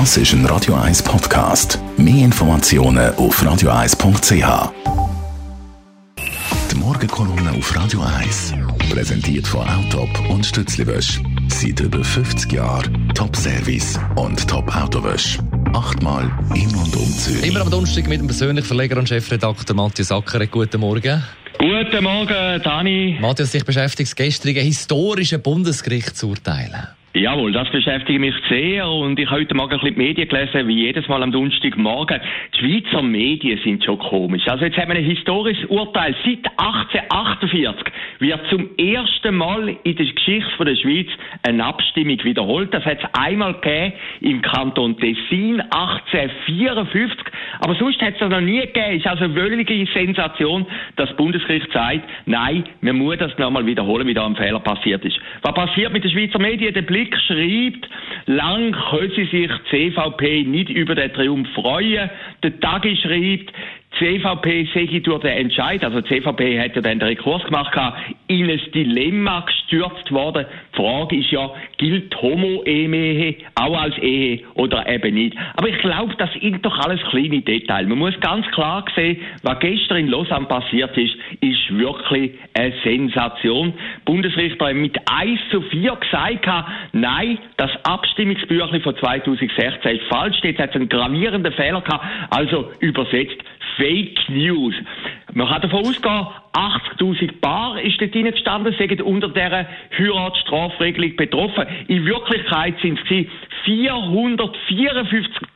Das ist ein Radio 1 Podcast. Mehr Informationen auf radio1.ch. Die Morgenkolonne auf Radio 1 präsentiert von Autop und Stützliwösch. Seit über 50 Jahren Top-Service und Top-Autowösch. Achtmal in und um Zürich. Immer am Donnerstag mit dem persönlichen Verleger und Chefredakteur Matthias Ackeret. Guten Morgen. Guten Morgen, Dani. Matthias, dich beschäftigt das gestrige historische Bundesgerichtsurteilen. Jawohl, das beschäftigt mich sehr und ich habe heute Morgen ein bisschen die Medien gelesen, wie jedes Mal am Donnerstagmorgen. Die Schweizer Medien sind schon komisch. Also jetzt haben wir ein historisches Urteil. Seit 1848 wird zum ersten Mal in der Geschichte der Schweiz eine Abstimmung wiederholt. Das hat es einmal gegeben im Kanton Tessin 1854, aber sonst hat es das noch nie gegeben. Es ist also eine völlige Sensation, dass das Bundesgericht sagt, nein, man muss das nochmal wiederholen, wie da ein Fehler passiert ist. Was passiert mit den Schweizer Medien? Der Blick schreibt, lang können sie sich CVP nicht über den Triumph freuen. Der Tagi schreibt, CVP sehe durch den Entscheid, also CVP hat ja dann den Rekurs gemacht, in ein Dilemma gestürzt worden. Die Frage ist ja, gilt Homo-Ehe auch als Ehe oder eben nicht? Aber ich glaube, das sind doch alles kleine Details. Man muss ganz klar sehen, was gestern in Lausanne passiert ist, ist wirklich eine Sensation. Bundesrichter haben mit 1 zu 4 gesagt, nein, das Abstimmungsbüchlein von 2016 ist falsch, jetzt hat es einen gravierenden Fehler gehabt, also übersetzt Fake News. Man kann davon ausgehen, 80.000 Paar ist dort gestanden, sind unter dieser Heiratsstrafregelung betroffen. In Wirklichkeit sind es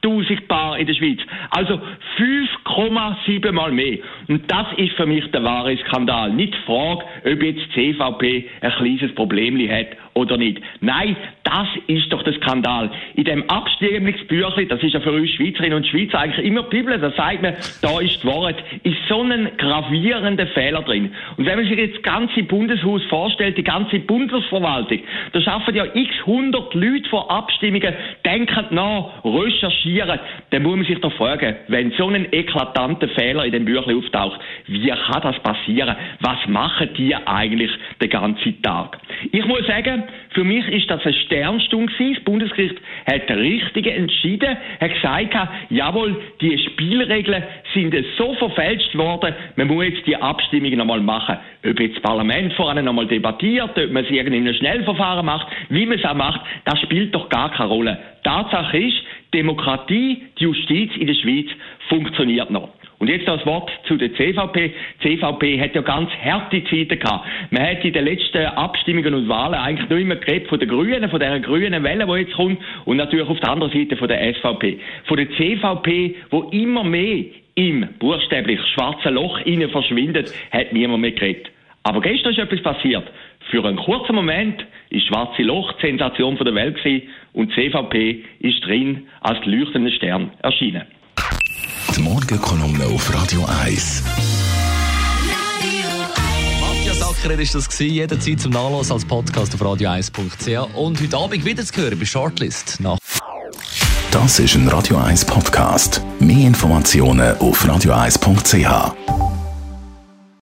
454.000 Paar in der Schweiz. Also 5,7 Mal mehr. Und das ist für mich der wahre Skandal. Nicht die Frage, ob jetzt CVP ein kleines Problem hat oder nicht. Nein, das ist doch der Skandal. In dem Abstimmungsbüchlein, das ist ja für uns Schweizerinnen und Schweizer eigentlich immer Bibel, da sagt man, da ist die Wahrheit, ist so ein gravierender Fehler drin. Und wenn man sich jetzt das ganze Bundeshaus vorstellt, die ganze Bundesverwaltung, da schaffen ja x hundert Leute vor Abstimmungen, denken nach, recherchieren, dann muss man sich doch fragen, wenn so ein eklatanter Fehler in dem Büchlein auftaucht, wie kann das passieren? Was machen die eigentlich den ganzen Tag? Ich muss sagen, für mich ist das eine Sternstunde gewesen. Das Bundesgericht hat richtig entschieden, hat gesagt, jawohl, die Spielregeln sind so verfälscht worden, man muss jetzt die Abstimmung nochmal machen. Ob jetzt das Parlament voran nochmal debattiert, ob man es in einem Schnellverfahren macht, wie man es auch macht, das spielt doch gar keine Rolle. Tatsache ist, Demokratie, die Justiz in der Schweiz funktioniert noch. Und jetzt das Wort zu der CVP. Die CVP hat ja ganz harte Zeiten gehabt. Man hat in den letzten Abstimmungen und Wahlen eigentlich nur immer geredet von den Grünen, von der grünen Welle, die jetzt kommt, und natürlich auf der anderen Seite von der SVP. Von der CVP, wo immer mehr im buchstäblich schwarzen Loch innen verschwindet, hat niemand mehr geredet. Aber gestern ist etwas passiert. Für einen kurzen Moment ist Schwarze Loch die Sensation der Welt und die CVP ist drin als leuchtender Stern erschienen. Morgenkolumne auf Radio 1. Matthias Ackeret ist das gewesen, jederzeit zum Nachlassen als Podcast auf radio1.ch und heute Abend wieder zu hören bei Shortlist. Nach Das ist ein Radio 1 Podcast. Mehr Informationen auf radio1.ch.